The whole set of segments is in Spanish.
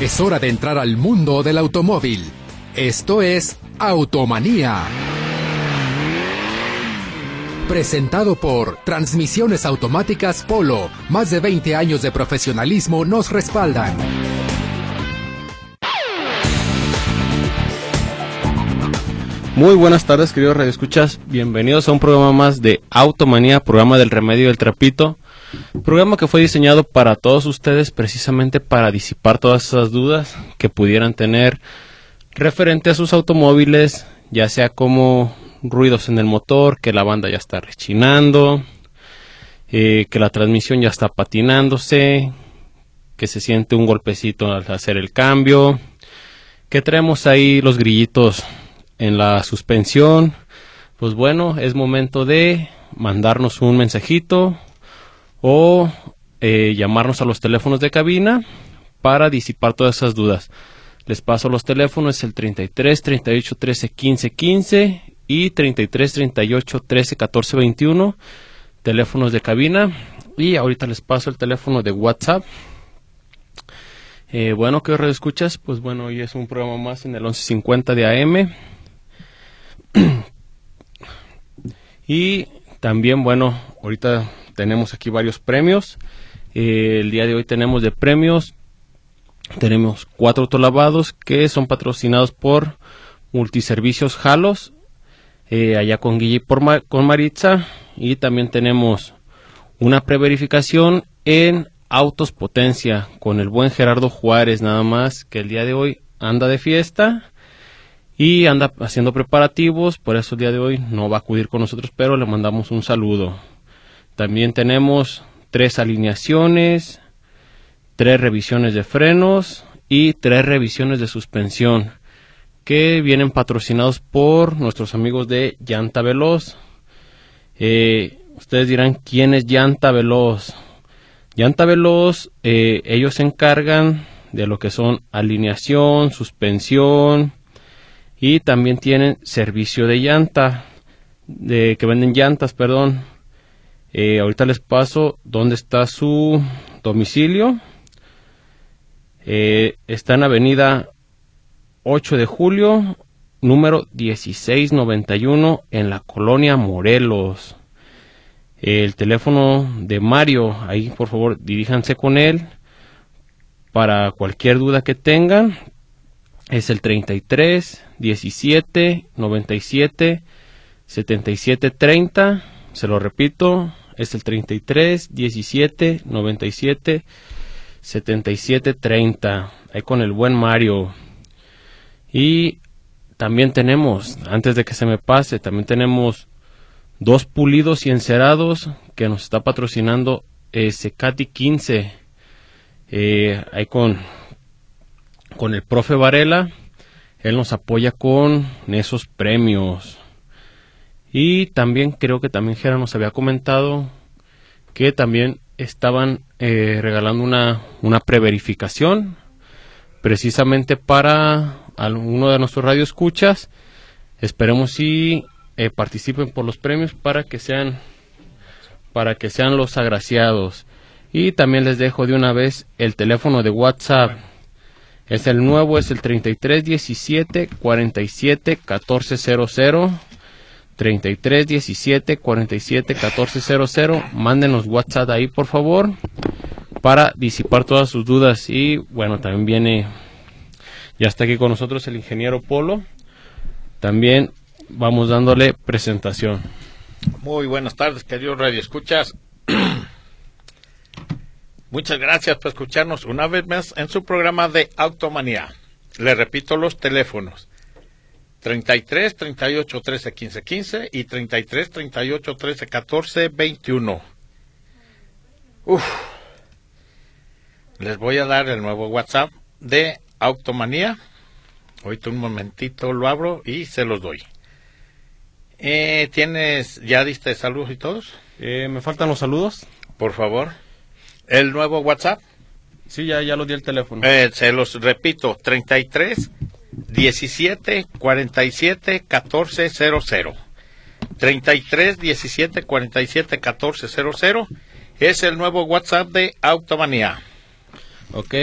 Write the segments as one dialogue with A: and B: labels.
A: Es hora de entrar al mundo del automóvil. Esto es Automanía. Presentado por Transmisiones Automáticas Polo. Más de 20 años de profesionalismo nos respaldan.
B: Muy buenas tardes, queridos radioescuchas. Bienvenidos a un programa más de Automanía, programa del remedio del trapito. Programa que fue diseñado para todos ustedes precisamente para disipar todas esas dudas que pudieran tener referente a sus automóviles, ya sea como ruidos en el motor, que la banda ya está rechinando, eh, que la transmisión ya está patinándose, que se siente un golpecito al hacer el cambio, que traemos ahí los grillitos en la suspensión. Pues bueno, es momento de mandarnos un mensajito o eh, llamarnos a los teléfonos de cabina para disipar todas esas dudas. Les paso los teléfonos, el 33 38 13 15 15 y 33 38 13 14 21, teléfonos de cabina. Y ahorita les paso el teléfono de WhatsApp. Eh, bueno, ¿qué hora escuchas? Pues bueno, hoy es un programa más en el 1150 de AM. y también, bueno, ahorita tenemos aquí varios premios. Eh, el día de hoy tenemos de premios, tenemos cuatro autolavados que son patrocinados por Multiservicios Jalos, eh, allá con Guille por con Maritza. Y también tenemos una preverificación en Autos Potencia con el buen Gerardo Juárez, nada más que el día de hoy anda de fiesta y anda haciendo preparativos, por eso el día de hoy no va a acudir con nosotros, pero le mandamos un saludo. También tenemos tres alineaciones, tres revisiones de frenos y tres revisiones de suspensión que vienen patrocinados por nuestros amigos de Llanta Veloz. Eh, ustedes dirán quién es Llanta Veloz. Llanta Veloz, eh, ellos se encargan de lo que son alineación, suspensión y también tienen servicio de llanta, de que venden llantas, perdón. Eh, ahorita les paso dónde está su domicilio. Eh, está en Avenida 8 de Julio, número 1691, en la colonia Morelos. El teléfono de Mario, ahí por favor diríjanse con él para cualquier duda que tengan. Es el 33 17 97 77 30 se lo repito, es el 33 17 97 77 30. Ahí con el buen Mario. Y también tenemos, antes de que se me pase, también tenemos dos pulidos y encerados que nos está patrocinando eh, Secati 15. Eh, ahí con, con el profe Varela. Él nos apoya con esos premios. Y también creo que también Gera nos había comentado que también estaban eh, regalando una, una preverificación precisamente para uno de nuestros radioescuchas. Esperemos si eh, participen por los premios para que sean para que sean los agraciados. Y también les dejo de una vez el teléfono de WhatsApp. Es el nuevo, es el 3317 47 1400 33 17 47 14 00. Mándenos WhatsApp ahí, por favor, para disipar todas sus dudas. Y bueno, también viene, ya está aquí con nosotros el ingeniero Polo. También vamos dándole presentación.
C: Muy buenas tardes, queridos Radio Escuchas. Muchas gracias por escucharnos una vez más en su programa de Automanía. Le repito los teléfonos 33 38 13 15 15 y 33 38 13 14 21. Uf. Les voy a dar el nuevo WhatsApp de Automanía. Ahorita un momentito lo abro y se los doy. Eh, ¿Tienes, ya diste saludos y todos?
B: Eh, me faltan los saludos.
C: Por favor. El nuevo WhatsApp.
B: Sí, ya, ya lo di el teléfono.
C: Eh, se los repito, 33 17 47 14 00. 33 17 47 14 00 es el nuevo WhatsApp de Automanía.
B: Ok.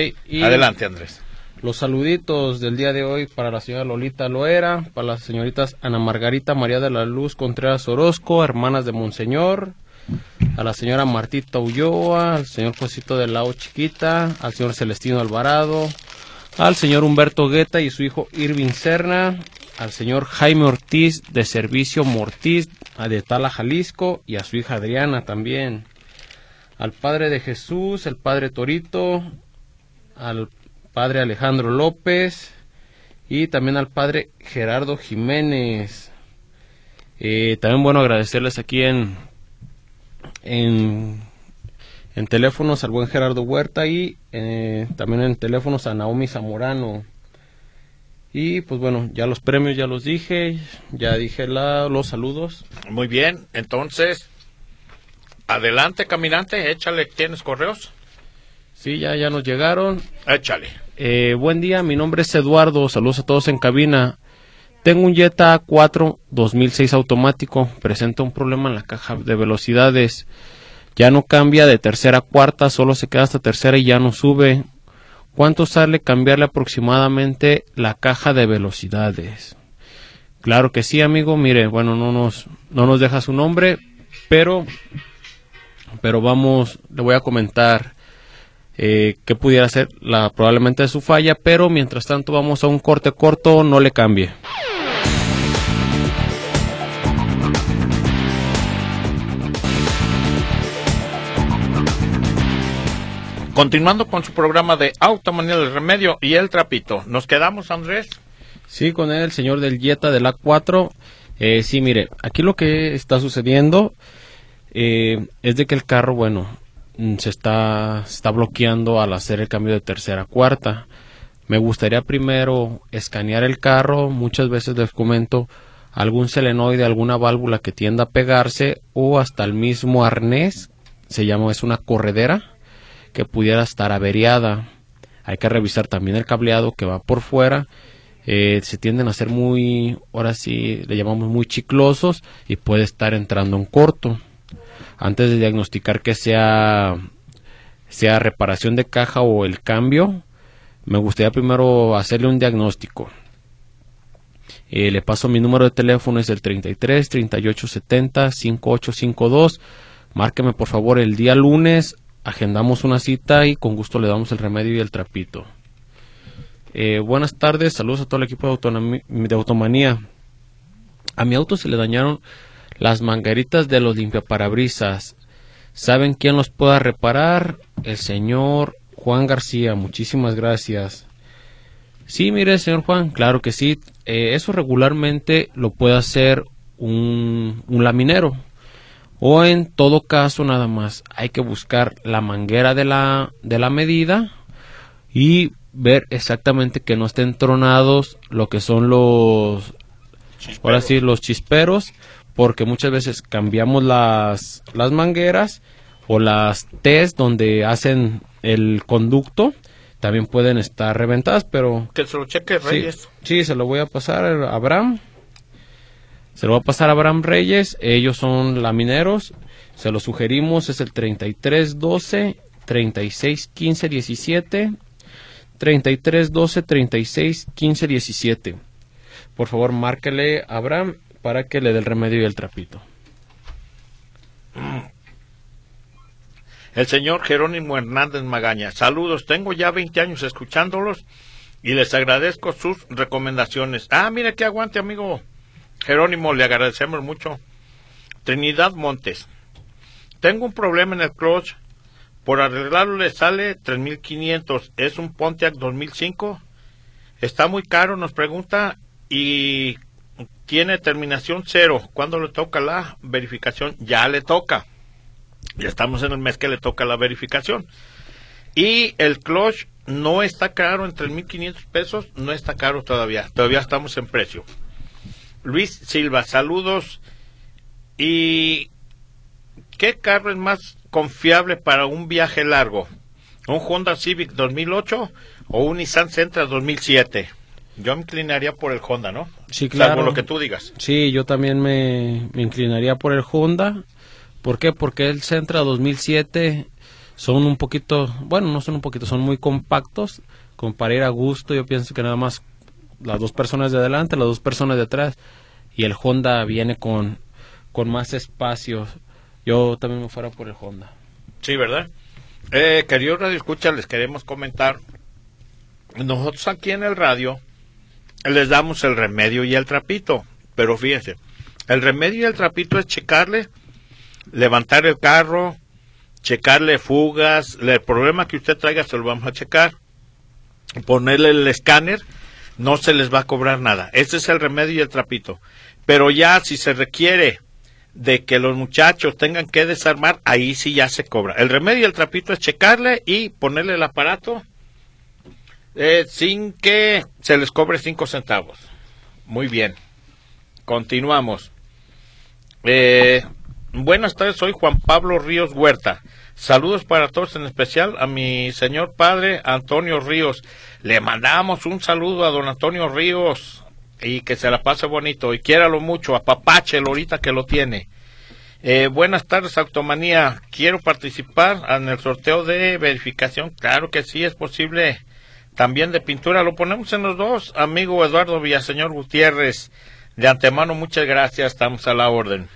C: Adelante, Andrés.
B: Los saluditos del día de hoy para la señora Lolita Loera, para las señoritas Ana Margarita María de la Luz Contreras Orozco, hermanas de Monseñor, a la señora Martita Ulloa, al señor Josito de Lao Chiquita, al señor Celestino Alvarado, al señor Humberto Guetta y su hijo Irving Serna, al señor Jaime Ortiz de Servicio Mortiz de Tala, Jalisco, y a su hija Adriana también. Al Padre de Jesús, el Padre Torito, al Padre Alejandro López y también al Padre Gerardo Jiménez. Eh, también bueno agradecerles aquí en, en, en teléfonos al buen Gerardo Huerta y eh, también en teléfonos a Naomi Zamorano. Y pues bueno, ya los premios ya los dije, ya dije la, los saludos.
C: Muy bien, entonces, adelante caminante, échale, ¿tienes correos?
B: Sí, ya, ya nos llegaron.
C: Échale.
B: Eh, buen día, mi nombre es Eduardo, saludos a todos en cabina. Tengo un Jetta A4 2006 automático, presenta un problema en la caja de velocidades. Ya no cambia de tercera a cuarta, solo se queda hasta tercera y ya no sube. ¿Cuánto sale cambiarle aproximadamente la caja de velocidades? Claro que sí, amigo. Mire, bueno, no nos, no nos deja su nombre, pero, pero vamos, le voy a comentar eh, qué pudiera ser la probablemente su falla, pero mientras tanto vamos a un corte corto, no le cambie.
C: Continuando con su programa de Automanía del Remedio y el Trapito, ¿nos quedamos, Andrés?
B: Sí, con él, el señor del Jetta del A4. Eh, sí, mire, aquí lo que está sucediendo eh, es de que el carro, bueno, mm, se está, se está bloqueando al hacer el cambio de tercera a cuarta. Me gustaría primero escanear el carro, muchas veces les comento algún selenoide, alguna válvula que tienda a pegarse o hasta el mismo arnés, se llama, es una corredera que pudiera estar averiada. Hay que revisar también el cableado que va por fuera. Eh, se tienden a ser muy, ahora sí, le llamamos muy chiclosos y puede estar entrando en corto. Antes de diagnosticar que sea, sea reparación de caja o el cambio, me gustaría primero hacerle un diagnóstico. Eh, le paso mi número de teléfono, es el 33 38 70 5852. Márqueme por favor el día lunes agendamos una cita y con gusto le damos el remedio y el trapito. Eh, buenas tardes, saludos a todo el equipo de, Automanía. A mi auto se le dañaron las mangueritas de los limpiaparabrisas. ¿Saben quién los pueda reparar? El señor Juan García. Muchísimas gracias. Sí, mire, señor Juan, claro que sí. Eh, eso regularmente lo puede hacer un, un laminero o en todo caso nada más hay que buscar la manguera de la, de la medida y ver exactamente que no estén tronados lo que son los ahora sí los chisperos porque muchas veces cambiamos las, las mangueras o las T's donde hacen el conducto también pueden estar reventadas pero
C: que se lo cheque Reyes
B: sí, sí se lo voy a pasar a Abraham se lo va a pasar a Abraham Reyes. Ellos son lamineros. Se lo sugerimos. Es el 3312 3615 17. 3312 3615 17. Por favor, márquele a Abraham para que le dé el remedio y el trapito.
C: El señor Jerónimo Hernández Magaña. Saludos, tengo ya 20 años escuchándolos y les agradezco sus recomendaciones. Ah, mire que aguante, amigo. Jerónimo, le agradecemos mucho. Trinidad Montes. Tengo un problema en el clutch. Por arreglarlo le sale 3.500. Es un Pontiac 2005. Está muy caro, nos pregunta. Y tiene terminación cero. ¿Cuándo le toca la verificación? Ya le toca. Ya estamos en el mes que le toca la verificación. Y el clutch no está caro en 3.500 pesos. No está caro todavía. Todavía estamos en precio. Luis Silva, saludos. ¿Y qué carro es más confiable para un viaje largo? ¿Un Honda Civic 2008 o un Nissan Sentra 2007? Yo me inclinaría por el Honda, ¿no?
B: Sí, claro.
C: Salvo lo que tú digas.
B: Sí, yo también me, me inclinaría por el Honda. ¿Por qué? Porque el Sentra 2007 son un poquito, bueno, no son un poquito, son muy compactos, como para ir a gusto, yo pienso que nada más las dos personas de adelante, las dos personas de atrás, y el Honda viene con, con más espacio. Yo también me fuera por el Honda.
C: Sí, ¿verdad? Eh, queridos Radio Escucha, les queremos comentar. Nosotros aquí en el radio les damos el remedio y el trapito. Pero fíjense, el remedio y el trapito es checarle, levantar el carro, checarle fugas, el problema que usted traiga se lo vamos a checar, ponerle el escáner, no se les va a cobrar nada. Ese es el remedio y el trapito. Pero ya si se requiere de que los muchachos tengan que desarmar, ahí sí ya se cobra. El remedio y el trapito es checarle y ponerle el aparato eh, sin que se les cobre cinco centavos. Muy bien. Continuamos. Eh, buenas tardes, soy Juan Pablo Ríos Huerta. Saludos para todos, en especial a mi señor padre Antonio Ríos. Le mandamos un saludo a don Antonio Ríos y que se la pase bonito y quiéralo mucho, a Papachel ahorita que lo tiene. Eh, buenas tardes, Automanía. Quiero participar en el sorteo de verificación. Claro que sí, es posible. También de pintura. Lo ponemos en los dos, amigo Eduardo Villaseñor Gutiérrez. De antemano, muchas gracias. Estamos a la orden.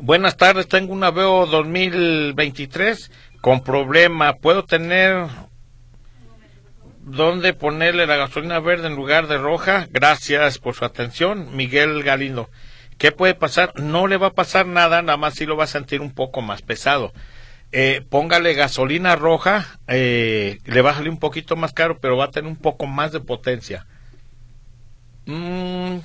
C: Buenas tardes, tengo una Veo 2023 con problema. ¿Puedo tener dónde ponerle la gasolina verde en lugar de roja? Gracias por su atención, Miguel Galindo. ¿Qué puede pasar? No le va a pasar nada, nada más si lo va a sentir un poco más pesado. Eh, póngale gasolina roja, eh, le va a salir un poquito más caro, pero va a tener un poco más de potencia. Mm,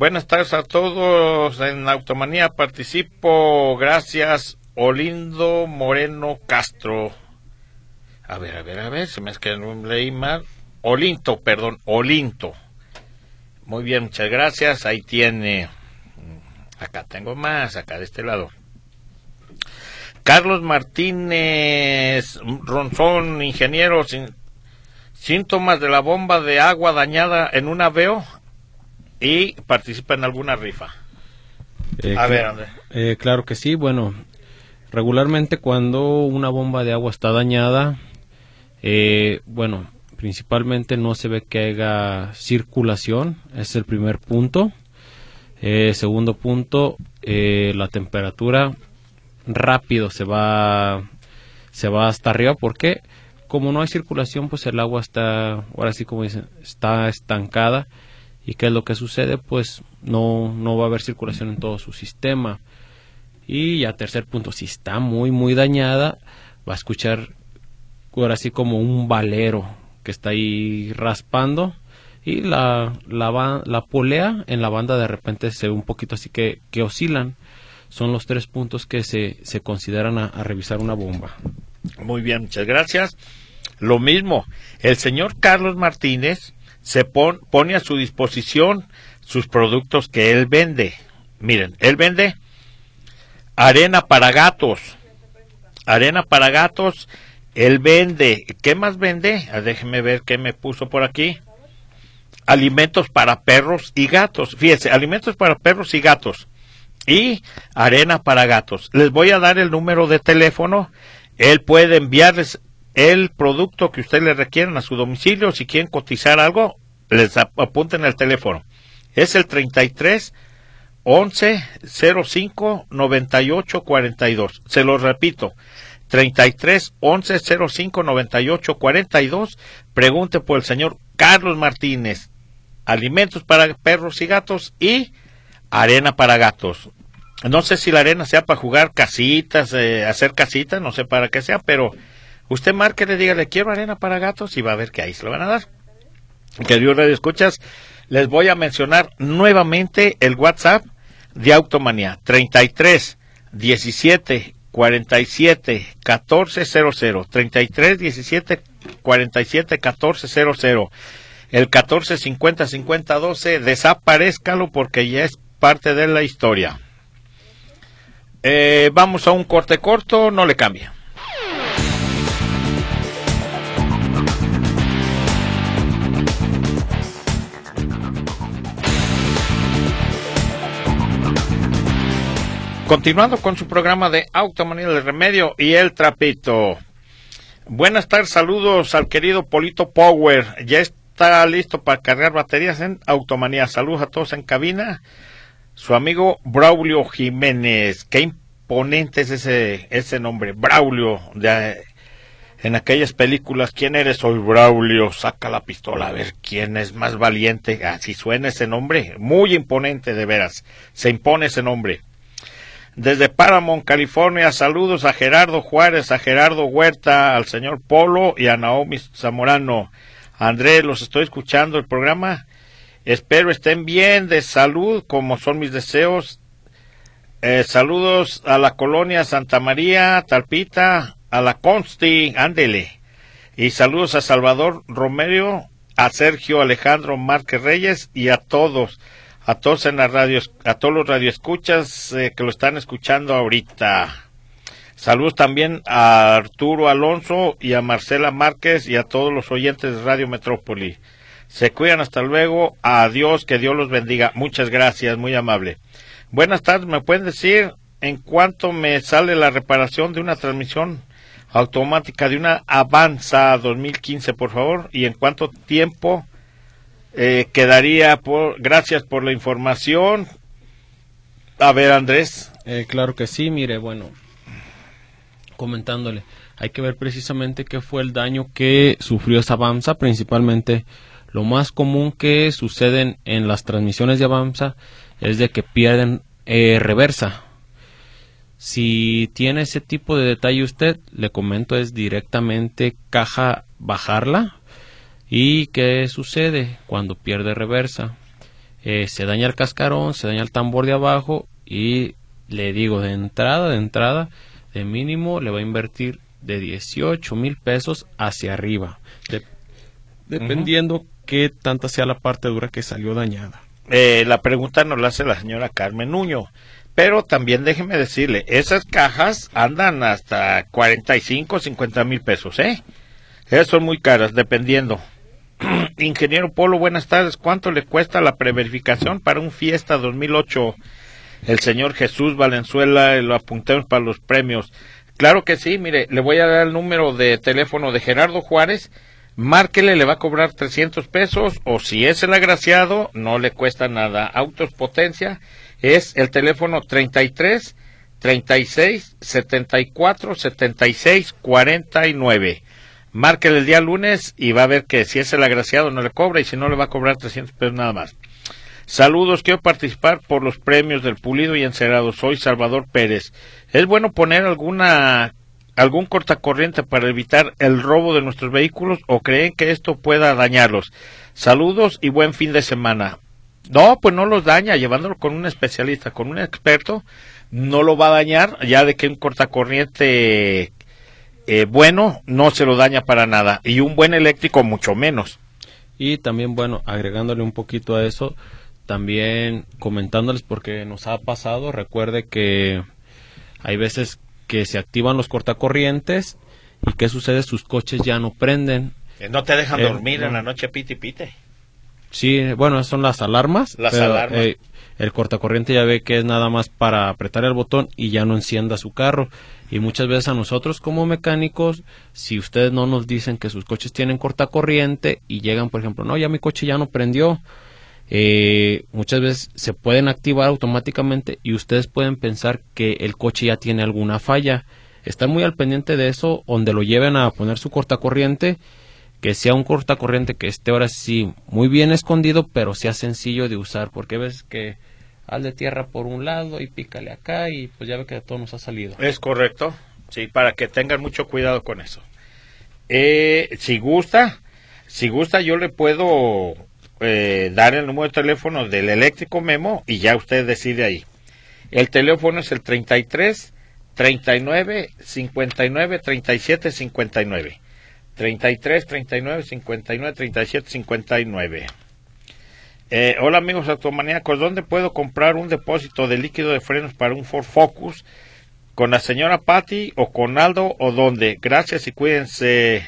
C: buenas tardes a todos. En Automanía participo. Gracias, Olindo Moreno Castro. A ver, a ver, a ver, se me es que no leí mal. Olinto, perdón, Olinto. Muy bien, muchas gracias. Ahí tiene. Acá tengo más, acá de este lado. Carlos Martínez Ronzón, ingeniero, síntomas de la bomba de agua dañada en un aveo y participa en alguna rifa.
B: Eh, a ver, eh, claro que sí. Bueno, regularmente cuando una bomba de agua está dañada, eh, bueno, principalmente no se ve que haya circulación, es el primer punto. segundo punto, la temperatura rápido se va se va hasta arriba porque como no hay circulación pues el agua está ahora sí como dicen está estancada y qué es lo que sucede pues no no va a haber circulación en todo su sistema y ya tercer punto si está muy muy dañada va a escuchar ahora sí como un valero que está ahí raspando y la, la, la polea en la banda de repente se ve un poquito así que, que oscilan son los tres puntos que se, se consideran a, revisar una bomba.
C: Muy bien, muchas gracias. Lo mismo, el señor Carlos Martínez se pone a su disposición sus productos que él vende. Miren, él vende arena para gatos. Arena para gatos, él vende. ¿Qué más vende? Ah, déjeme ver qué me puso por aquí. Alimentos para perros y gatos. Fíjense, alimentos para perros y gatos y arena para gatos. Les voy a dar el número de teléfono. Él puede enviarles el producto que ustedes le requieran a su domicilio. Si quieren cotizar algo, les apunten el teléfono. Es el 33 11 05 98 42. Se lo repito. 33 11 05 98 42. Pregunte por el señor Carlos Martínez. Alimentos para perros y gatos y arena para gatos. No sé si la arena sea para jugar casitas, eh, hacer casitas, no sé para qué sea, pero usted marque, le diga, le quiero arena para gatos y va a ver que ahí se lo van a dar. Queridos Radio Escuchas, les voy a mencionar nuevamente el WhatsApp de Automanía, 33 17 47 1400, 33 17 47 1400, el 14 50 50 12, desaparezcalo porque ya es parte de la historia. Eh, vamos a un corte corto, no le cambia. Continuando con su programa de Automanía del Remedio y el Trapito. Buenas tardes, saludos al querido Polito Power. Ya está listo para cargar baterías en Automanía. Saludos a todos en cabina. Su amigo Braulio Jiménez. Qué imponente es ese, ese nombre, Braulio. De, en aquellas películas, ¿quién eres? Soy Braulio. Saca la pistola a ver quién es más valiente. Así suena ese nombre. Muy imponente, de veras. Se impone ese nombre. Desde Paramount, California, saludos a Gerardo Juárez, a Gerardo Huerta, al señor Polo y a Naomi Zamorano. Andrés, los estoy escuchando el programa. Espero estén bien, de salud, como son mis deseos. Eh, saludos a la colonia Santa María, Talpita, a la Consti, ándele. Y saludos a Salvador Romero, a Sergio Alejandro Márquez Reyes y a todos a todos en la radio, a todos los radioescuchas eh, que lo están escuchando ahorita. Saludos también a Arturo Alonso y a Marcela Márquez y a todos los oyentes de Radio Metrópoli. Se cuidan hasta luego. Adiós, que Dios los bendiga. Muchas gracias, muy amable. Buenas tardes, ¿me pueden decir en cuánto me sale la reparación de una transmisión automática de una Avanza 2015, por favor? ¿Y en cuánto tiempo eh, quedaría por gracias por la información. A ver, Andrés.
B: Eh, claro que sí, mire, bueno, comentándole, hay que ver precisamente qué fue el daño que sufrió esa Avanza, principalmente lo más común que suceden en las transmisiones de Avanza es de que pierden eh, reversa. Si tiene ese tipo de detalle usted, le comento es directamente caja bajarla, ¿Y qué sucede cuando pierde reversa? Eh, se daña el cascarón, se daña el tambor de abajo y le digo de entrada, de entrada, de mínimo le va a invertir de 18 mil pesos hacia arriba, dependiendo qué tanta sea la parte dura que salió dañada.
C: Eh, la pregunta nos la hace la señora Carmen Nuño. Pero también déjeme decirle, esas cajas andan hasta 45, 50 mil pesos, ¿eh? Esas son muy caras, dependiendo. Ingeniero Polo, buenas tardes. ¿Cuánto le cuesta la preverificación para un Fiesta 2008? El señor Jesús Valenzuela, lo apuntemos para los premios. Claro que sí, mire, le voy a dar el número de teléfono de Gerardo Juárez. Márquele, le va a cobrar 300 pesos o si es el agraciado, no le cuesta nada. Autos Potencia es el teléfono 33 36 74 76 49. Márquele el día lunes y va a ver que si es el agraciado no le cobra y si no le va a cobrar 300 pesos nada más. Saludos, quiero participar por los premios del Pulido y Encerado. Soy Salvador Pérez. ¿Es bueno poner alguna algún cortacorriente para evitar el robo de nuestros vehículos o creen que esto pueda dañarlos? Saludos y buen fin de semana. No, pues no los daña, llevándolo con un especialista, con un experto, no lo va a dañar, ya de que un cortacorriente eh, bueno no se lo daña para nada y un buen eléctrico mucho menos.
B: Y también, bueno, agregándole un poquito a eso, también comentándoles porque nos ha pasado, recuerde que hay veces que se activan los cortacorrientes y qué sucede, sus coches ya no prenden.
C: Eh, no te dejan eh, dormir en la noche pite pite.
B: Sí, bueno, son las alarmas.
C: Las alarmas.
B: el cortacorriente ya ve que es nada más para apretar el botón y ya no encienda su carro. Y muchas veces a nosotros como mecánicos, si ustedes no nos dicen que sus coches tienen corta corriente y llegan, por ejemplo, no, ya mi coche ya no prendió, eh, muchas veces se pueden activar automáticamente y ustedes pueden pensar que el coche ya tiene alguna falla. Están muy al pendiente de eso, donde lo lleven a poner su cortacorriente, que sea un cortacorriente que esté ahora sí muy bien escondido, pero sea sencillo de usar, porque ves que al de tierra por un lado y pícale acá y pues ya ve que todo nos ha salido.
C: Es correcto, sí, para que tengan mucho cuidado con eso. Eh, si gusta, si gusta yo le puedo eh, dar el número de teléfono del eléctrico Memo y ya usted decide ahí. El teléfono es el 33 39 59 37 59. 33 39 59 37 59. Eh, hola amigos automaníacos, ¿dónde puedo comprar un depósito de líquido de frenos para un Ford Focus? ¿Con la señora Patty o con Aldo o dónde? Gracias y cuídense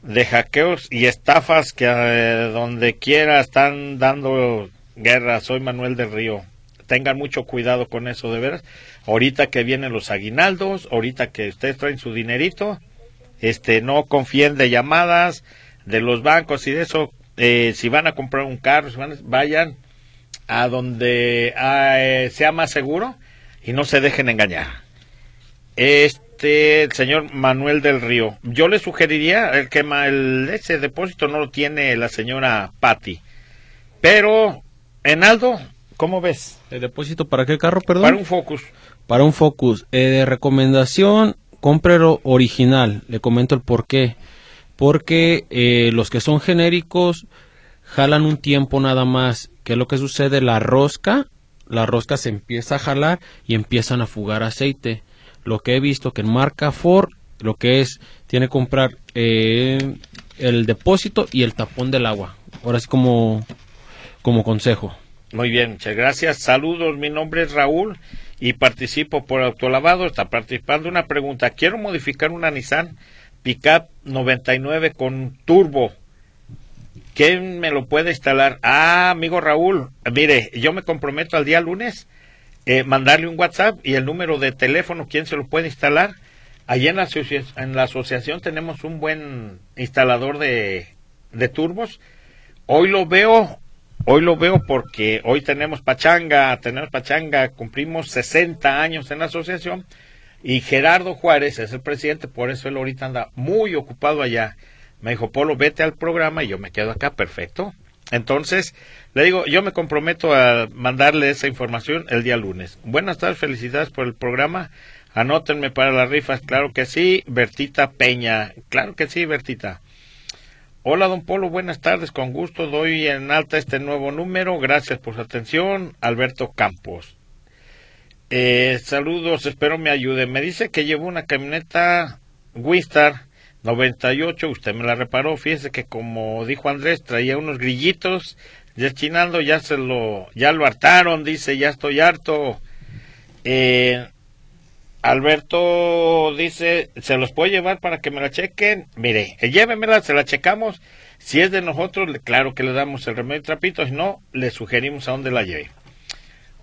C: de hackeos y estafas que eh, donde quiera están dando guerra. Soy Manuel del Río. tengan mucho cuidado con eso de veras. Ahorita que vienen los aguinaldos, ahorita que ustedes traen su dinerito, este, no confíen de llamadas de los bancos y de eso. Eh, si van a comprar un carro, vayan a donde eh, sea más seguro y no se dejen engañar. Este, el señor Manuel del Río, yo le sugeriría el que el, ese depósito no lo tiene la señora Patti, pero Enaldo, ¿cómo ves?
B: ¿El depósito para qué carro, perdón?
C: Para un Focus.
B: Para un Focus. Eh, de recomendación, cómprelo original. Le comento el por qué. Porque eh, los que son genéricos jalan un tiempo nada más. ¿Qué es lo que sucede? La rosca, la rosca se empieza a jalar y empiezan a fugar aceite. Lo que he visto que en marca Ford, lo que es, tiene que comprar eh, el depósito y el tapón del agua. Ahora sí como, como consejo.
C: Muy bien, muchas gracias. Saludos, mi nombre es Raúl y participo por autolavado. Está participando una pregunta. Quiero modificar una Nissan Pickup 99 con turbo ¿Quién me lo puede instalar? Ah, amigo Raúl, mire, yo me comprometo al día lunes eh, mandarle un WhatsApp y el número de teléfono, ¿quién se lo puede instalar? Allí en la, en la asociación tenemos un buen instalador de, de turbos. Hoy lo veo, hoy lo veo porque hoy tenemos pachanga, tenemos pachanga, cumplimos 60 años en la asociación y Gerardo Juárez es el presidente, por eso él ahorita anda muy ocupado allá me dijo, Polo, vete al programa y yo me quedo acá, perfecto. Entonces, le digo, yo me comprometo a mandarle esa información el día lunes. Buenas tardes, felicidades por el programa. Anótenme para las rifas, claro que sí. Bertita Peña, claro que sí, Bertita. Hola, don Polo, buenas tardes, con gusto doy en alta este nuevo número. Gracias por su atención. Alberto Campos. Eh, saludos, espero me ayude. Me dice que llevo una camioneta Wistar 98, usted me la reparó, fíjese que como dijo Andrés, traía unos grillitos destinando, ya se lo, ya lo hartaron, dice, ya estoy harto. Eh, Alberto dice, ¿se los puedo llevar para que me la chequen? Mire, eh, llévemela, se la checamos. Si es de nosotros, claro que le damos el remedio trapito, si no, le sugerimos a dónde la lleve.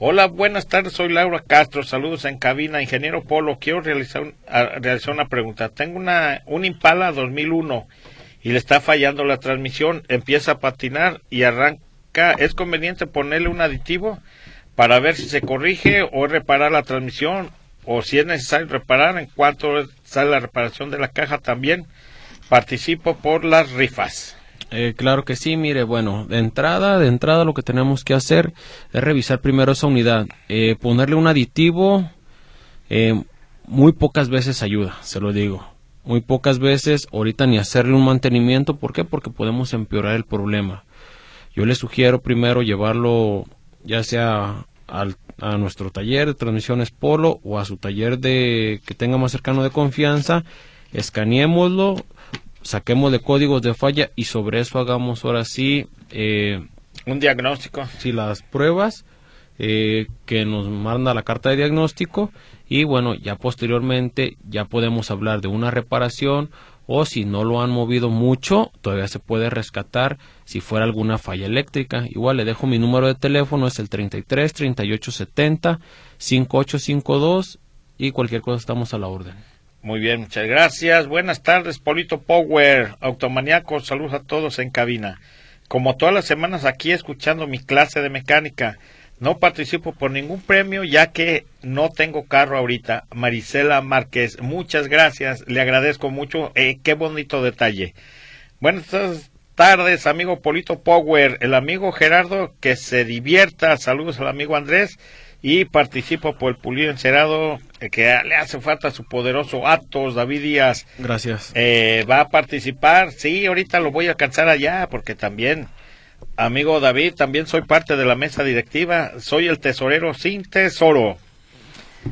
C: Hola, buenas tardes, soy Laura Castro, saludos en cabina, ingeniero Polo, quiero realizar, realizar una pregunta. Tengo una, un Impala 2001 y le está fallando la transmisión, empieza a patinar y arranca. ¿Es conveniente ponerle un aditivo para ver si se corrige o reparar la transmisión o si es necesario reparar? En cuanto sale la reparación de la caja también, participo por las rifas.
B: Eh, claro que sí, mire, bueno, de entrada, de entrada lo que tenemos que hacer es revisar primero esa unidad, eh, ponerle un aditivo, eh, muy pocas veces ayuda, se lo digo, muy pocas veces, ahorita ni hacerle un mantenimiento, ¿por qué? Porque podemos empeorar el problema. Yo le sugiero primero llevarlo ya sea al, a nuestro taller de transmisiones Polo o a su taller de que tenga más cercano de confianza, escaneémoslo, saquemos de códigos de falla y sobre eso hagamos ahora sí
C: eh, un diagnóstico.
B: Sí, las pruebas eh, que nos manda la carta de diagnóstico y bueno, ya posteriormente ya podemos hablar de una reparación o si no lo han movido mucho, todavía se puede rescatar si fuera alguna falla eléctrica. Igual le dejo mi número de teléfono, es el 33 38 70 5852 y cualquier cosa estamos a la orden.
C: Muy bien, muchas gracias. Buenas tardes, Polito Power, Automaniaco, saludos a todos en cabina. Como todas las semanas aquí escuchando mi clase de mecánica, no participo por ningún premio ya que no tengo carro ahorita. Marisela Márquez, muchas gracias, le agradezco mucho, eh, qué bonito detalle. Buenas tardes, amigo Polito Power, el amigo Gerardo, que se divierta, saludos al amigo Andrés y participo por el pulido encerado eh, que le hace falta su poderoso Atos, David Díaz.
B: Gracias.
C: Eh, va a participar, sí, ahorita lo voy a alcanzar allá porque también, amigo David, también soy parte de la mesa directiva, soy el tesorero sin tesoro.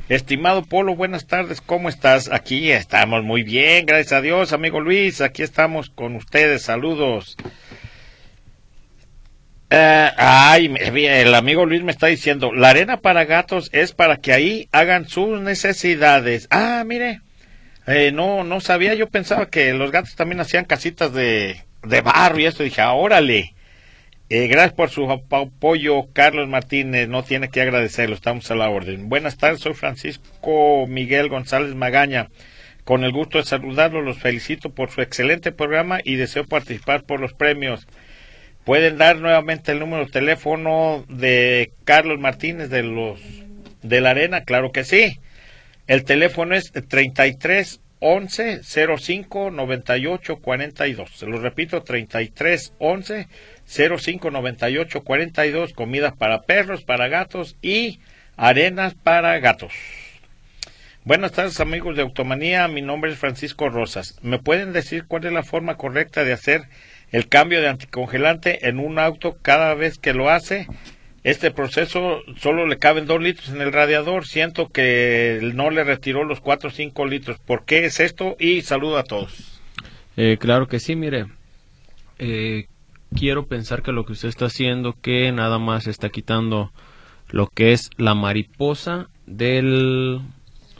C: Estimado Polo, buenas tardes, ¿cómo estás? Aquí estamos muy bien, gracias a Dios, amigo Luis, aquí estamos con ustedes, saludos. Eh, ay, el amigo Luis me está diciendo, la arena para gatos es para que ahí hagan sus necesidades. Ah, mire, eh, no, no sabía, yo pensaba que los gatos también hacían casitas de, de barro y eso, dije, ah, órale. Eh, gracias por su apoyo, Carlos Martínez. No tiene que agradecerlo, estamos a la orden. Buenas tardes, soy Francisco Miguel González Magaña. Con el gusto de saludarlos, los felicito por su excelente programa y deseo participar por los premios. Pueden dar nuevamente el número de teléfono de Carlos Martínez de los de la Arena, claro que sí. El teléfono es 33 11 05 98 42. Se lo repito, 33 11 05 98 42. Comidas para perros, para gatos y arenas para gatos. Buenas tardes amigos de Automanía, mi nombre es Francisco Rosas. ¿Me pueden decir cuál es la forma correcta de hacer el cambio de anticongelante en un auto cada vez que lo hace? Este proceso solo le caben dos litros en el radiador. Siento que no le retiró los cuatro o cinco litros. ¿Por qué es esto? Y saludo a todos.
B: Eh, claro que sí, mire. Eh, quiero pensar que lo que usted está haciendo, que nada más está quitando lo que es la mariposa del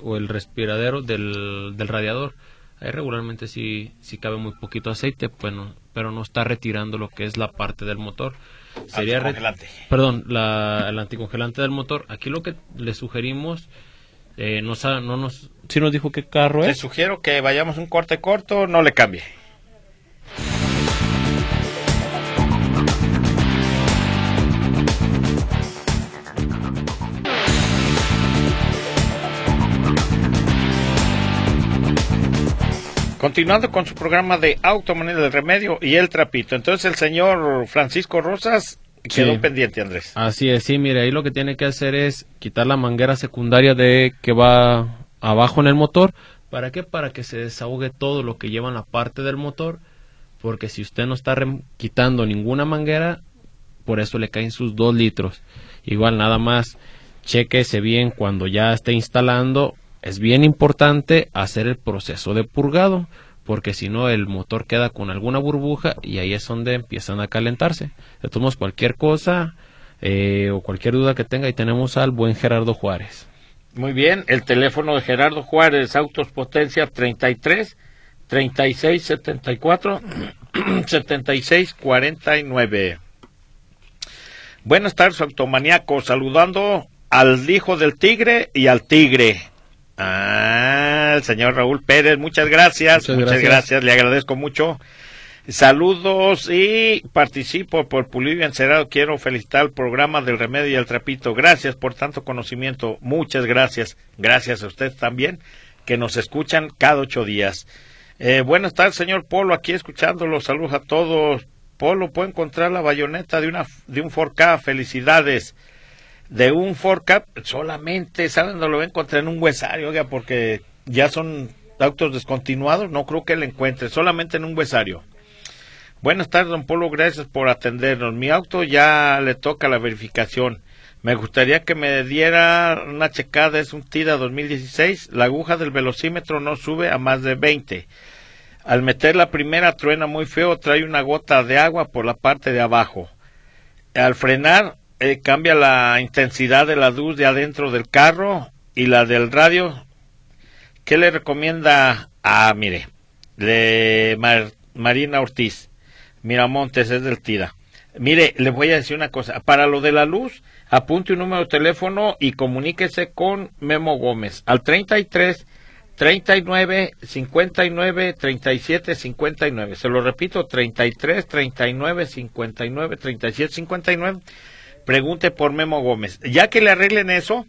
B: o el respiradero del, del radiador. Ahí regularmente sí, sí cabe muy poquito aceite, bueno, pero no está retirando lo que es la parte del motor
C: sería anticongelante.
B: Perdón, la, el anticongelante del motor. Aquí lo que le sugerimos, eh, no, no nos, si nos dijo qué carro es.
C: Le sugiero que vayamos un corte corto, no le cambie. Continuando con su programa de Automanía del Remedio y el Trapito. Entonces el señor Francisco Rosas quedó pendiente, Andrés.
B: Así es, sí, mire, ahí lo que tiene que hacer es quitar la manguera secundaria de que va abajo en el motor. ¿Para qué? Para que se desahogue todo lo que lleva en la parte del motor. Porque si usted no está quitando ninguna manguera, por eso le caen sus dos litros. Igual nada más, chequese bien cuando ya esté instalando es bien importante hacer el proceso de purgado, porque si no el motor queda con alguna burbuja y ahí es donde empiezan a calentarse. Le tomamos cualquier cosa eh, o cualquier duda que tenga y tenemos al buen Gerardo Juárez.
C: Muy bien, el teléfono de Gerardo Juárez, Autos Potencia 33 36 74 76 49. Buenas tardes, Automaniaco, saludando al hijo del tigre y al tigre. Ah, el señor Raúl Pérez, muchas gracias, muchas, gracias. le agradezco mucho. Saludos y participo por Pulivio Encerado. Quiero felicitar el programa del Remedio y el Trapito. Gracias por tanto conocimiento. Muchas gracias. Gracias a usted también que nos escuchan cada ocho días. Eh, buenas tardes, señor Polo. Aquí escuchándolo. Saludos a todos. Polo, puedo encontrar la bayoneta de, una, de un 4K. Felicidades de un Ford Cap solamente, ¿saben dónde lo encontrar? En un huesario, oiga, porque ya son autos descontinuados, no creo que lo encuentre, solamente en un huesario. Buenas tardes, don Polo, gracias por atendernos. Mi auto ya le toca la verificación. Me gustaría que me diera una checada, es un TIDA 2016. La aguja del velocímetro no sube a más de 20. Al meter la primera truena muy feo, trae una gota de agua por la parte de abajo. Al frenar, eh, cambia la intensidad de la luz de adentro del carro y la del radio. ¿Qué le recomienda? Ah, mire, de Marina Ortiz, Miramontes es del TIDA. Mire, le voy a decir una cosa. Para lo de la luz, apunte un número de teléfono y comuníquese con Memo Gómez al 33 39 59 37 59. Se lo repito, 33 39 59 37 59 pregunte por Memo Gómez. Ya que le arreglen eso,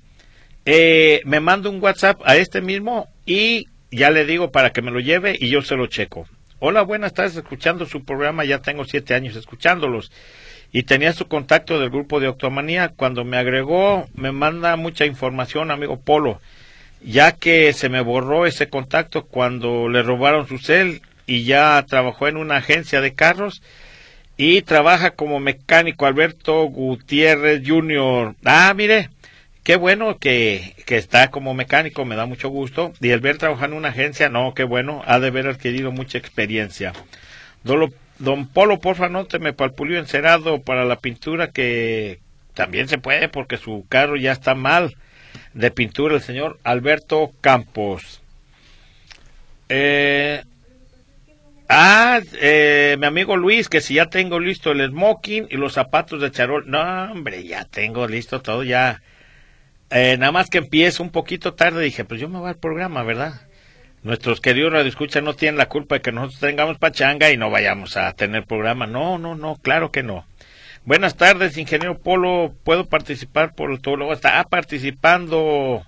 C: eh, me manda un WhatsApp a este mismo y ya le digo para que me lo lleve y yo se lo checo. Hola, buenas tardes, escuchando su programa, ya tengo siete años escuchándolos. Y tenía su contacto del grupo de Octomanía. Cuando me agregó, me manda mucha información, amigo Polo, ya que se me borró ese contacto cuando le robaron su cel y ya trabajó en una agencia de carros y trabaja como mecánico Alberto Gutiérrez Jr. Ah, mire, qué bueno que, que, está como mecánico, me da mucho gusto. Y el ver trabajar en una agencia, no, qué bueno, ha de haber adquirido mucha experiencia. Don, don Polo, porfa, nóteme para el pulido encerado, para la pintura que también se puede porque su carro ya está mal de pintura, el señor Alberto Campos. Eh, Ah, eh, mi amigo Luis, que si ya tengo listo el smoking y los zapatos de charol. No, hombre, ya tengo listo todo, ya. Eh, nada más que empiezo un poquito tarde, dije, pues yo me voy al programa, ¿verdad? Nuestros queridos radioescuchas no tienen la culpa de que nosotros tengamos pachanga y no vayamos a tener programa. No, no, no, claro que no. Buenas tardes, ingeniero Polo. ¿Puedo participar por todo lo Está participando.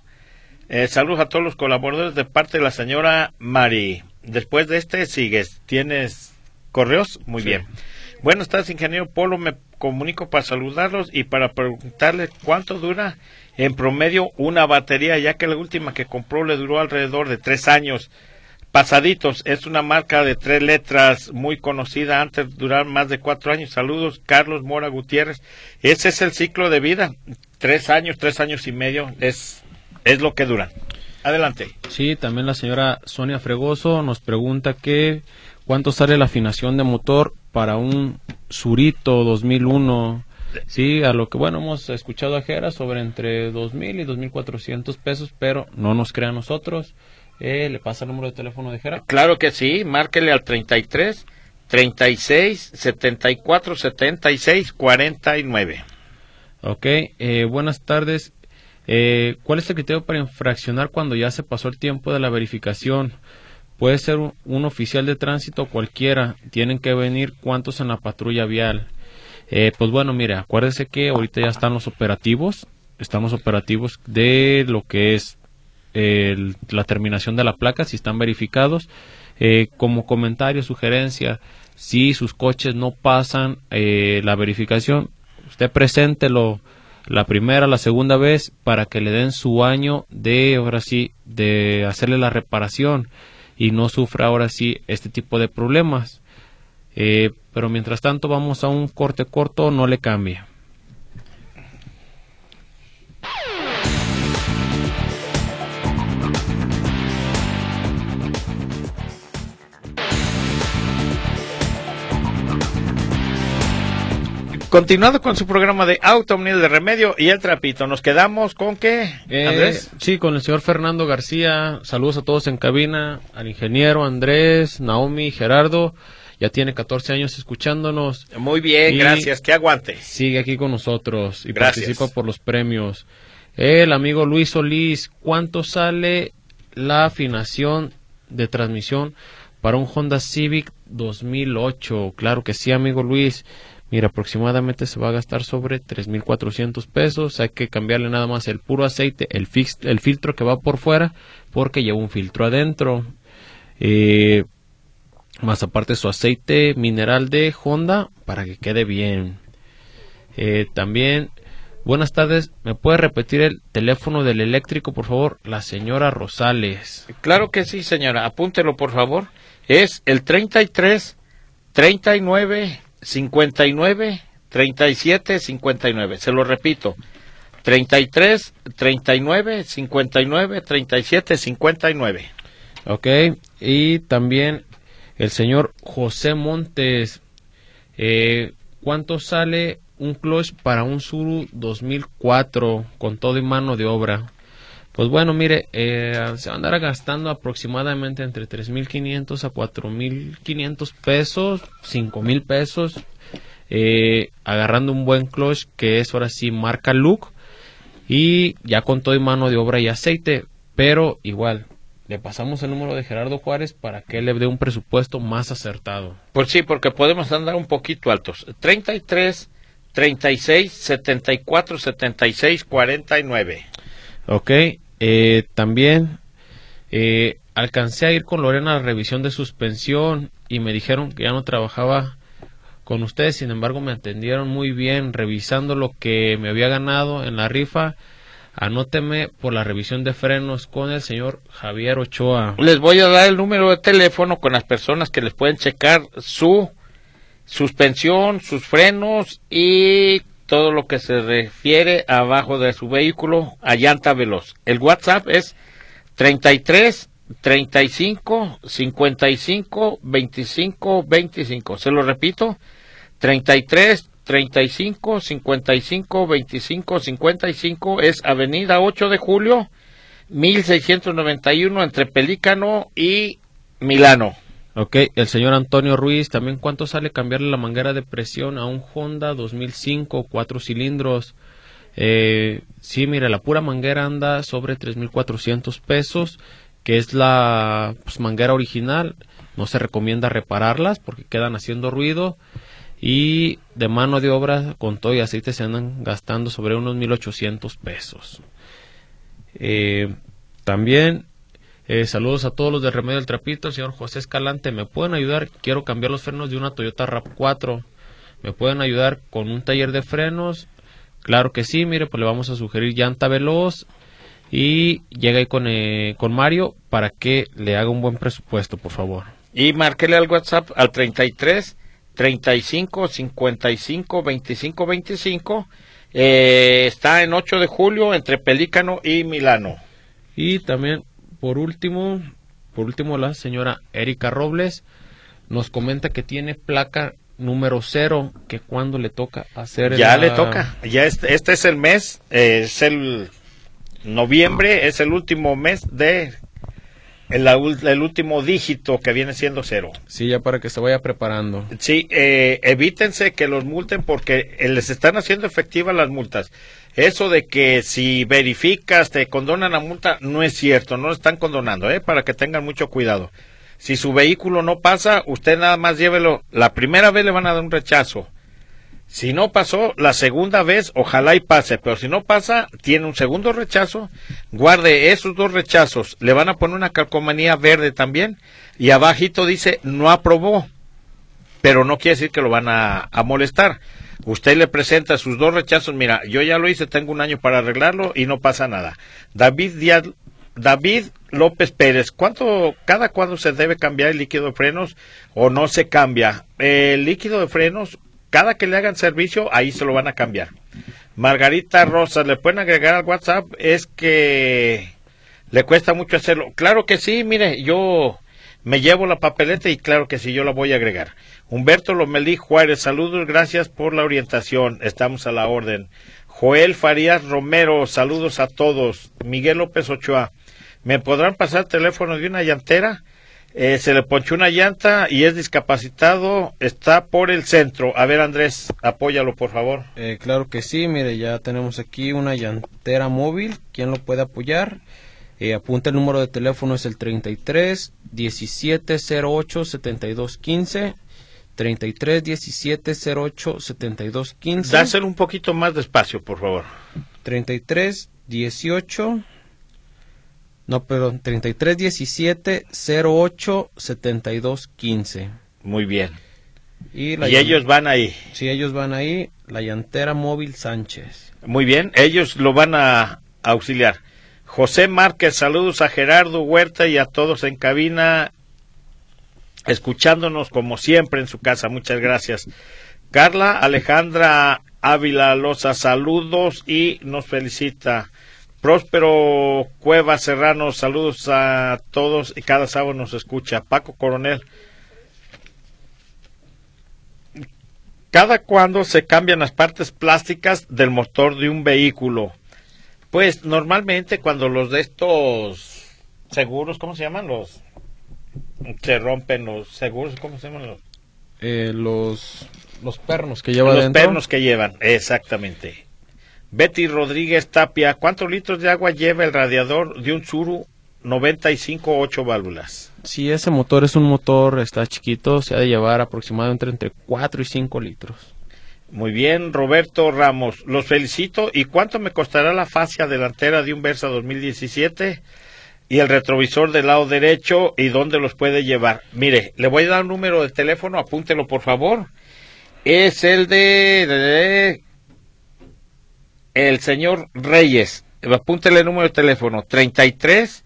C: Eh, saludos a todos los colaboradores de parte de la señora Mari. Después de este, sigues. ¿Tienes correos? Muy bien. Buenas tardes, ingeniero Polo. Me comunico para saludarlos y para preguntarle cuánto dura en promedio una batería, ya que la última que compró le duró alrededor de tres años. Pasaditos es una marca de tres letras muy conocida antes de durar más de cuatro años. Saludos, Carlos Mora Gutiérrez. Ese es el ciclo de vida. Tres años, tres años y medio es, es lo que dura. Adelante.
B: Sí, también la señora Sonia Fregoso nos pregunta que cuánto sale la afinación de motor para un Surito 2001. Sí, a lo que bueno hemos escuchado a Jera sobre entre 2.000 y 2.400 pesos, pero no nos crea nosotros. Eh, ¿Le pasa el número de teléfono de Jera?
C: Claro que sí, márquele al 33 36 74 76 49.
B: Ok, eh, buenas tardes. Eh, ¿Cuál es el criterio para infraccionar cuando ya se pasó el tiempo de la verificación? Puede ser un, oficial de tránsito cualquiera. Tienen que venir cuántos en la patrulla vial. Eh, pues bueno, mire, acuérdese que ahorita ya están los operativos. Están los operativos de lo que es la terminación de la placa, si están verificados. Eh, como comentario, sugerencia, si sus coches no pasan la verificación, usted preséntelo la primera, la segunda vez para que le den su año de, ahora sí, de hacerle la reparación y no sufra ahora sí este tipo de problemas. Eh, pero mientras tanto vamos a un corte corto, no le cambie.
C: Continuando con su programa de Automnil de Remedio y el Trapito, nos quedamos con qué,
B: eh, Andrés? sí, con el señor Fernando García. Saludos a todos en cabina, al ingeniero Andrés, Naomi, Gerardo. Ya tiene 14 años escuchándonos.
C: Muy bien, gracias. Que aguante.
B: Sigue aquí con nosotros y participa por los premios. El amigo Luis Solís, ¿cuánto sale la afinación de transmisión para un Honda Civic 2008? Claro que sí, amigo Luis. Mira, aproximadamente se va a gastar sobre 3.400 pesos. Hay que cambiarle nada más el puro aceite, el, el filtro que va por fuera, porque lleva un filtro adentro. Eh, más aparte su aceite mineral de Honda para que quede bien. Eh, también, buenas tardes. ¿Me puede repetir el teléfono del eléctrico, por favor? La señora Rosales.
C: Claro que sí, señora. Apúntelo, por favor. Es el 33 39 59 37 59. Se lo repito. 33 39 59 37 59.
B: Ok, y también el señor José Montes. Eh, ¿Cuánto sale un clutch para un Suru 2004 con todo y mano de obra? Pues bueno, mire, eh, se va a andar gastando aproximadamente entre 3.500 a 4.500 pesos, 5.000 pesos, eh, agarrando un buen clutch que es ahora sí marca Look y ya con todo y mano de obra y aceite, pero igual, le pasamos el número de Gerardo Juárez para que le dé un presupuesto más acertado.
C: Pues sí, porque podemos andar un poquito altos. 33, 36, 74, 76, 49.
B: Ok, eh, también eh, alcancé a ir con Lorena a la revisión de suspensión y me dijeron que ya no trabajaba con ustedes, sin embargo me atendieron muy bien revisando lo que me había ganado en la rifa. Anóteme por la revisión de frenos con el señor Javier Ochoa.
C: Les voy a dar el número de teléfono con las personas que les pueden checar su suspensión, sus frenos y todo lo que se refiere abajo de su vehículo a llanta veloz. El WhatsApp es 33 35 55 25 25. Se lo repito, 33 35 55 25 55 es Avenida 8 de Julio 1691 entre Pelícano y Milano.
B: Ok, el señor Antonio Ruiz, también cuánto sale cambiarle la manguera de presión a un Honda 2005, cuatro cilindros. Eh, sí, mire, la pura manguera anda sobre 3.400 pesos, que es la pues, manguera original. No se recomienda repararlas porque quedan haciendo ruido. Y de mano de obra con todo y aceite se andan gastando sobre unos 1.800 pesos. Eh, también eh, saludos a todos los de Remedio del Trapito, el señor José Escalante. ¿Me pueden ayudar? Quiero cambiar los frenos de una Toyota RAP4. ¿Me pueden ayudar con un taller de frenos? Claro que sí, mire, pues le vamos a sugerir llanta veloz y llega ahí con, eh, con Mario para que le haga un buen presupuesto, por favor.
C: Y márquele al WhatsApp al 33 35 55 25 25. está en 8 de julio entre Pelícano y Milano.
B: Y también, por último, por último, la señora Erika Robles nos comenta que tiene placa número cero, que cuando le toca hacer...
C: Ya le toca, ya este, este es el mes, eh, es el noviembre, es el último mes de el, el, último dígito que viene siendo cero.
B: Sí, ya para que se vaya preparando.
C: Sí, eh, evítense que los multen porque eh, les están haciendo efectivas las multas. Eso de que si verificas te condonan la multa no es cierto, no lo están condonando, ¿eh? para que tengan mucho cuidado. Si su vehículo no pasa, usted nada más llévelo. La primera vez le van a dar un rechazo. Si no pasó, la segunda vez, ojalá y pase, pero si no pasa, tiene un segundo rechazo, guarde esos dos rechazos, le van a poner una calcomanía verde también, y abajito dice no aprobó, pero no quiere decir que lo van a, a molestar. Usted le presenta sus dos rechazos, mira, yo ya lo hice, tengo un año para arreglarlo y no pasa nada. David Díaz David López Pérez, ¿cuánto, cada cuándo se debe cambiar el líquido de frenos o no se cambia? El líquido de frenos, cada que le hagan servicio, ahí se lo van a cambiar. Margarita Rosa, ¿le pueden agregar al WhatsApp? Es que le cuesta mucho hacerlo. Claro que sí, mire, yo me llevo la papeleta y claro que sí, yo la voy a agregar. Humberto Lomelí Juárez, saludos, gracias por la orientación, estamos a la orden. Joel Farías Romero, saludos a todos. Miguel López Ochoa, ¿Me podrán pasar teléfono de una llantera? Eh, se le ponchó una llanta y es discapacitado, está por el centro. A ver, Andrés, apóyalo, por favor.
B: Eh, claro que sí, mire, ya tenemos aquí una llantera móvil. ¿Quién lo puede apoyar? Eh, apunta el número de teléfono, es el 33 17 08 72 15. 33 17 08 72 15.
C: Dáselo un poquito más despacio, por favor.
B: 33 18 no, perdón, 33 17 08 72 15.
C: Muy bien. Y, ellos van ahí.
B: Sí, ellos van ahí, la llantera móvil Sánchez.
C: Muy bien, ellos lo van a auxiliar. José Márquez, saludos a Gerardo Huerta y a todos en cabina, escuchándonos como siempre en su casa. Muchas gracias. Carla Alejandra Ávila Loza, saludos y nos felicita. Próspero Cueva Serrano, saludos a todos y cada sábado nos escucha. Paco Coronel. ¿Cada cuándo se cambian las partes plásticas del motor de un vehículo? Pues normalmente cuando los de estos seguros, ¿cómo se llaman? Los se rompen los seguros, ¿cómo se llaman los?
B: Eh, los los pernos que llevan.
C: Los pernos que llevan, exactamente. Betty Rodríguez Tapia, ¿cuántos litros de agua lleva el radiador de un Suru 95 8 válvulas?
B: Si ese motor es un motor, está chiquito, se ha de llevar aproximadamente entre 4 y 5 litros.
C: Muy bien, Roberto Ramos, los felicito. ¿Y cuánto me costará la fascia delantera de un Versa 2017? Y el retrovisor del lado derecho y dónde los puede llevar. Mire, le voy a dar un número de teléfono, apúntelo por favor. Es el de el señor Reyes. Apúntele el número de teléfono 33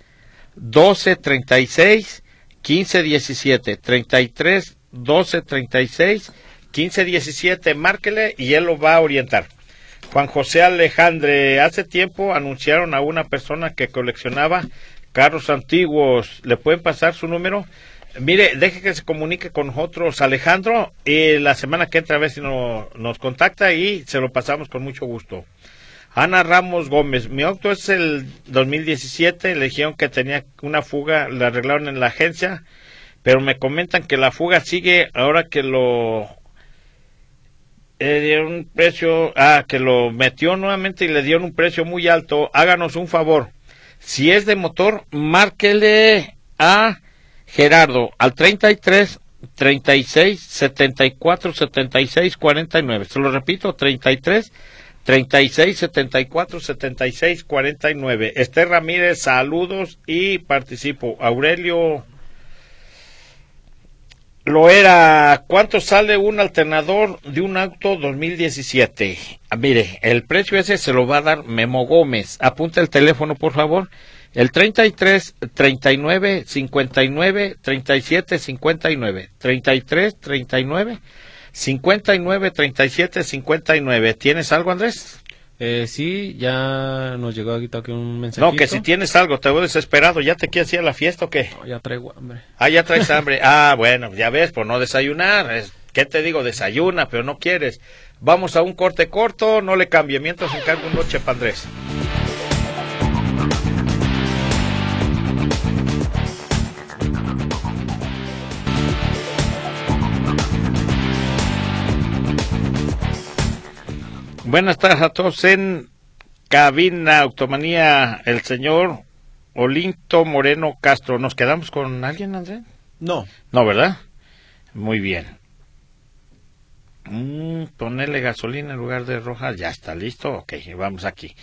C: 12 36 15 17 33 12 36 15 17 márquele y él lo va a orientar. Juan José Alejandre, hace tiempo anunciaron a una persona que coleccionaba carros antiguos. ¿Le pueden pasar su número? Mire, deje que se comunique con nosotros Alejandro y la semana que entra a ver si nos contacta y se lo pasamos con mucho gusto. Ana Ramos Gómez, mi auto es el 2017, le que tenía una fuga, la arreglaron en la agencia, pero me comentan que la fuga sigue ahora que lo eh, dieron un precio, ah, que lo metió nuevamente y le dieron un precio muy alto. Háganos un favor. Si es de motor, márquele a Gerardo al 33 36 74 76 49. Se lo repito, 33 36 74 76 49. Esther Ramírez, saludos y participo. Aurelio lo era. ¿Cuánto sale un alternador de un auto 2017? Ah, mire, el precio ese se lo va a dar Memo Gómez. Apunta el teléfono, por favor. El 33 39 59 37 59. 33 39 59 37 59. ¿Tienes algo, Andrés?
B: Eh, sí, ya nos llegó aquí un mensaje.
C: No, que si tienes algo, te voy desesperado. ¿Ya te quieres ir a la fiesta o qué?
B: ya traigo hambre.
C: Ah, ya traes hambre. ah, bueno, ya ves, por no desayunar. ¿Qué te digo? Desayuna, pero no quieres. Vamos a un corte corto, no le cambie. Mientras encargo un noche para Buenas tardes a todos en cabina Automanía, el señor Olinto Moreno Castro. ¿Nos quedamos con alguien, Andrés?
B: No.
C: No, ¿verdad? Muy bien. Mm, ponerle gasolina en lugar de roja, ya está listo. Ok, vamos aquí.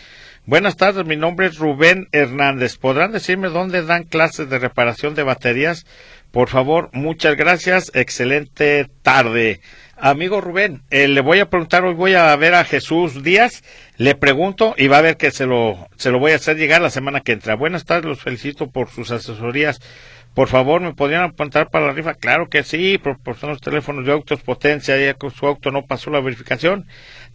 C: Buenas tardes, mi nombre es Rubén Hernández. ¿Podrán decirme dónde dan clases de reparación de baterías? Por favor, muchas gracias. Excelente tarde. Amigo Rubén, eh, le voy a preguntar, hoy voy a ver a Jesús Díaz, le pregunto y va a ver que se lo, se lo voy a hacer llegar la semana que entra. Buenas tardes, los felicito por sus asesorías. Por favor, ¿me podrían apuntar para la rifa? Claro que sí, proporcionan los teléfonos de Autos Potencia, ya que su auto no pasó la verificación.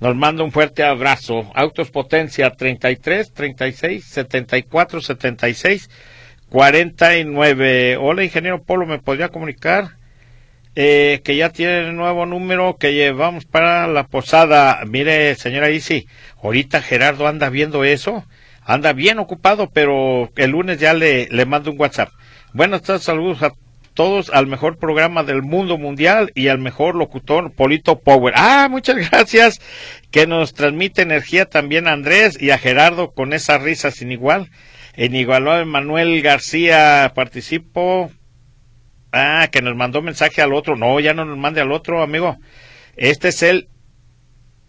C: Nos manda un fuerte abrazo. Autos Potencia 33 36 74 76 49. Hola, ingeniero Polo, ¿me podría comunicar? Eh, que ya tiene el nuevo número que llevamos para la posada. Mire, señora Isi, ahorita Gerardo anda viendo eso, anda bien ocupado, pero el lunes ya le, le mando un WhatsApp. Buenas tardes, saludos a todos al mejor programa del mundo mundial y al mejor locutor Polito Power. Ah, muchas gracias, que nos transmite energía también a Andrés y a Gerardo con esa risa sin igual. En igual Manuel García participo Ah, que nos mandó mensaje al otro. No, ya no nos mande al otro, amigo. Este es el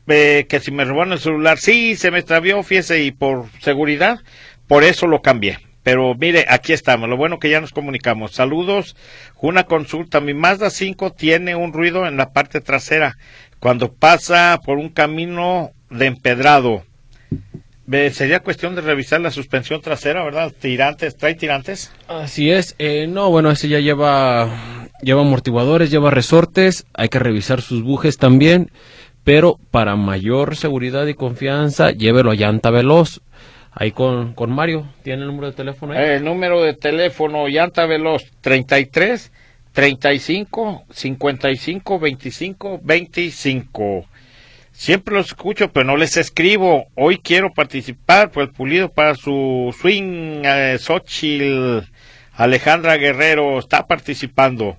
C: eh, que si me robaron el celular, sí, se me extravió, fíjese, y por seguridad, por eso lo cambié. Pero mire, aquí estamos. Lo bueno que ya nos comunicamos. Saludos. Una consulta. Mi Mazda 5 tiene un ruido en la parte trasera cuando pasa por un camino de empedrado sería cuestión de revisar la suspensión trasera, ¿verdad? Tirantes, ¿trae tirantes?
B: Así es. Eh, no, bueno, ese ya lleva, lleva amortiguadores, lleva resortes. Hay que revisar sus bujes también. Pero para mayor seguridad y confianza, llévelo a llanta veloz. Ahí con, con Mario, ¿tiene el número de teléfono ahí?
C: El número de teléfono, llanta veloz, 33 35 55 25 25. Siempre los escucho, pero no les escribo. Hoy quiero participar el pulido para su swing. Eh, Alejandra Guerrero está participando.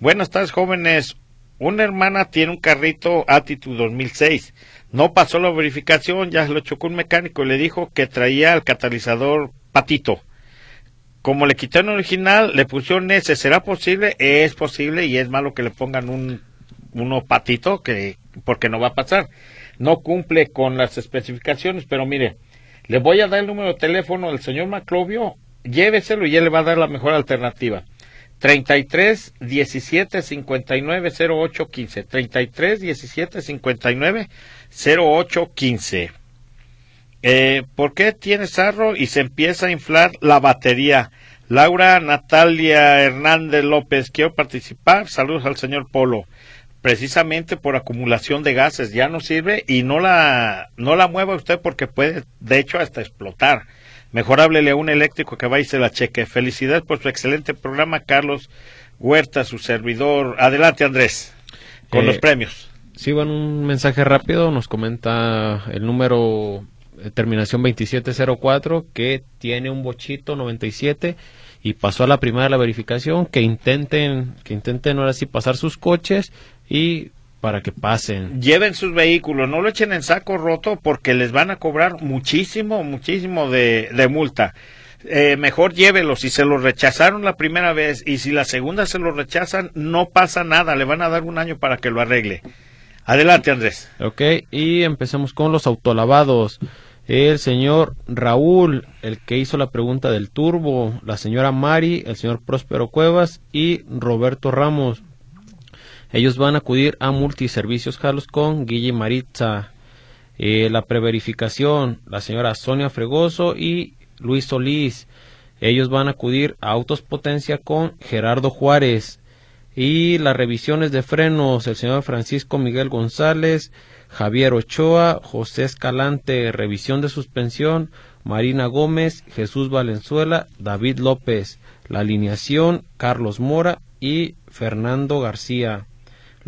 C: Buenas tardes, jóvenes. Una hermana tiene un carrito Attitude 2006. No pasó la verificación, ya lo chocó un mecánico y le dijo que traía el catalizador patito. Como le quitaron el original, le pusieron ese. ¿Será posible? Es posible y es malo que le pongan un uno patito que porque no va a pasar. No cumple con las especificaciones, pero mire, le voy a dar el número de teléfono del señor Maclovio, lléveselo y él le va a dar la mejor alternativa. 33 17 59 08 15. 33 17 59 08 15. Eh, ¿Por qué tiene sarro y se empieza a inflar la batería? Laura Natalia Hernández López, quiero participar. Saludos al señor Polo precisamente por acumulación de gases ya no sirve y no la no la mueva usted porque puede de hecho hasta explotar. Mejor háblele a un eléctrico que vaya y se la cheque. Felicidades por su excelente programa Carlos Huerta su servidor. Adelante Andrés con los eh, premios.
B: sí van un mensaje rápido. Nos comenta el número eh, terminación 2704 que tiene un bochito 97 y pasó a la primera de la verificación, que intenten, que intenten ahora sí pasar sus coches y para que pasen.
C: Lleven sus vehículos, no lo echen en saco roto porque les van a cobrar muchísimo, muchísimo de, de multa. Eh, mejor llévelos. Si se lo rechazaron la primera vez y si la segunda se lo rechazan, no pasa nada. Le van a dar un año para que lo arregle. Adelante, Andrés.
B: Ok, y empecemos con los autolavados. El señor Raúl, el que hizo la pregunta del turbo, la señora Mari, el señor Próspero Cuevas y Roberto Ramos. Ellos van a acudir a Multiservicios Carlos con Guille Maritza. Eh, la preverificación, la señora Sonia Fregoso y Luis Solís. Ellos van a acudir a Autos Potencia con Gerardo Juárez. Y las revisiones de frenos, el señor Francisco Miguel González, Javier Ochoa, José Escalante, revisión de suspensión, Marina Gómez, Jesús Valenzuela, David López, la alineación, Carlos Mora y Fernando García.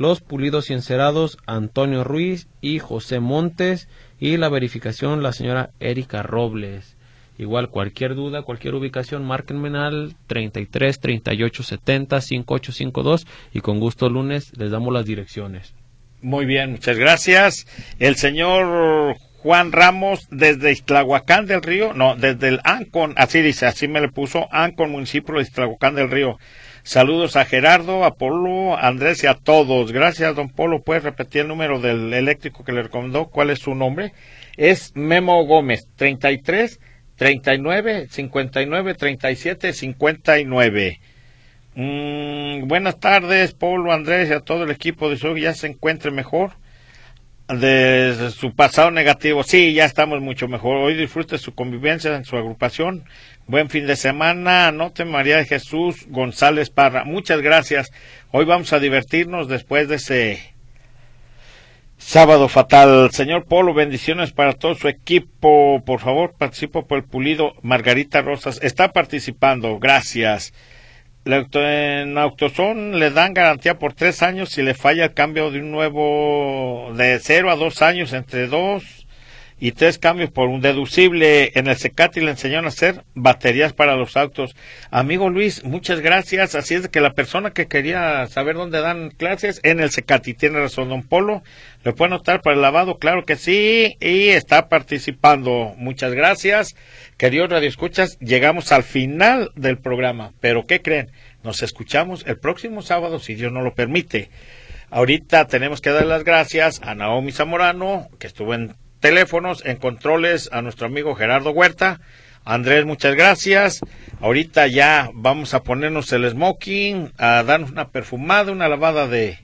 B: Los pulidos y encerados, Antonio Ruiz y José Montes, y la verificación, la señora Erika Robles. Igual cualquier duda, cualquier ubicación, márquenme al 33 38 70 5852 y con gusto lunes les damos las direcciones.
C: Muy bien, muchas gracias. El señor Juan Ramos desde Iztlahuacán del Río, no, desde el Ancon, así dice, así me le puso, Ancon, municipio de Iztlahuacán del Río. Saludos a Gerardo, a Polo, a Andrés y a todos. Gracias, don Polo. ¿Puedes repetir el número del eléctrico que le recomendó? ¿Cuál es su nombre? Es Memo Gómez, 33 39 59 37 59. buenas tardes, Polo, Andrés y a todo el equipo de SUG. Ya se encuentre mejor de su pasado negativo. Sí, ya estamos mucho mejor. Hoy disfrute su convivencia en su agrupación. Buen fin de semana. Anote María de Jesús González Parra. Muchas gracias. Hoy vamos a divertirnos después de ese Sábado fatal. Señor Polo, bendiciones para todo su equipo. Por favor, participo por el pulido. Margarita Rosas está participando. Gracias. En Autoson le dan garantía por tres años si le falla el cambio de un nuevo de cero a dos años entre dos y tres cambios por un deducible. En el Secati le enseñaron a hacer baterías para los autos. Amigo Luis, muchas gracias. Así es que la persona que quería saber dónde dan clases en el Secati tiene razón, don Polo. ¿Le puede anotar para el lavado? Claro que sí. Y está participando. Muchas gracias. Queridos radioescuchas, llegamos al final del programa. Pero ¿qué creen? Nos escuchamos el próximo sábado, si Dios no lo permite. Ahorita tenemos que dar las gracias a Naomi Zamorano, que estuvo en teléfonos, en controles a nuestro amigo Gerardo Huerta. Andrés, muchas gracias. Ahorita ya vamos a ponernos el smoking, a darnos una perfumada, una lavada de,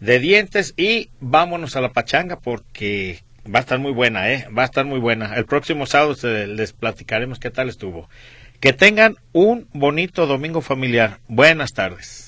C: de dientes y vámonos a la pachanga porque va a estar muy buena, ¿eh? Va a estar muy buena. El próximo sábado les platicaremos qué tal estuvo. Que tengan un bonito domingo familiar. Buenas tardes.